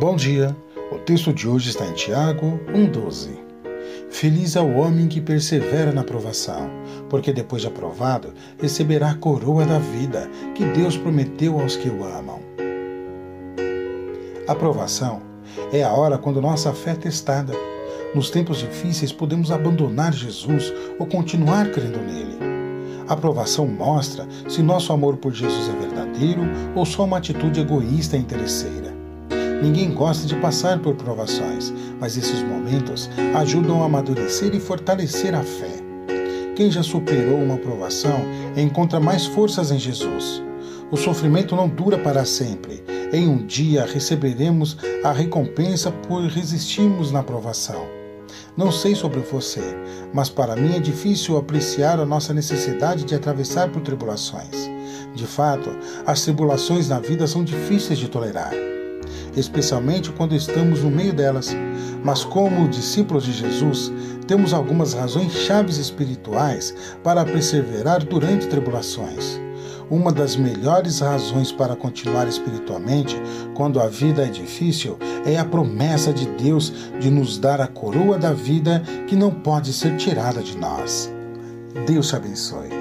Bom dia. O texto de hoje está em Tiago 1:12. Feliz é o homem que persevera na provação, porque depois de aprovado, receberá a coroa da vida que Deus prometeu aos que o amam. A é a hora quando nossa fé é testada. Nos tempos difíceis, podemos abandonar Jesus ou continuar crendo nele. A provação mostra se nosso amor por Jesus é verdadeiro ou só uma atitude egoísta e interesseira. Ninguém gosta de passar por provações, mas esses momentos ajudam a amadurecer e fortalecer a fé. Quem já superou uma provação encontra mais forças em Jesus. O sofrimento não dura para sempre. Em um dia receberemos a recompensa por resistirmos na provação. Não sei sobre você, mas para mim é difícil apreciar a nossa necessidade de atravessar por tribulações. De fato, as tribulações na vida são difíceis de tolerar especialmente quando estamos no meio delas. Mas, como discípulos de Jesus, temos algumas razões chaves espirituais para perseverar durante tribulações. Uma das melhores razões para continuar espiritualmente quando a vida é difícil é a promessa de Deus de nos dar a coroa da vida que não pode ser tirada de nós. Deus te abençoe.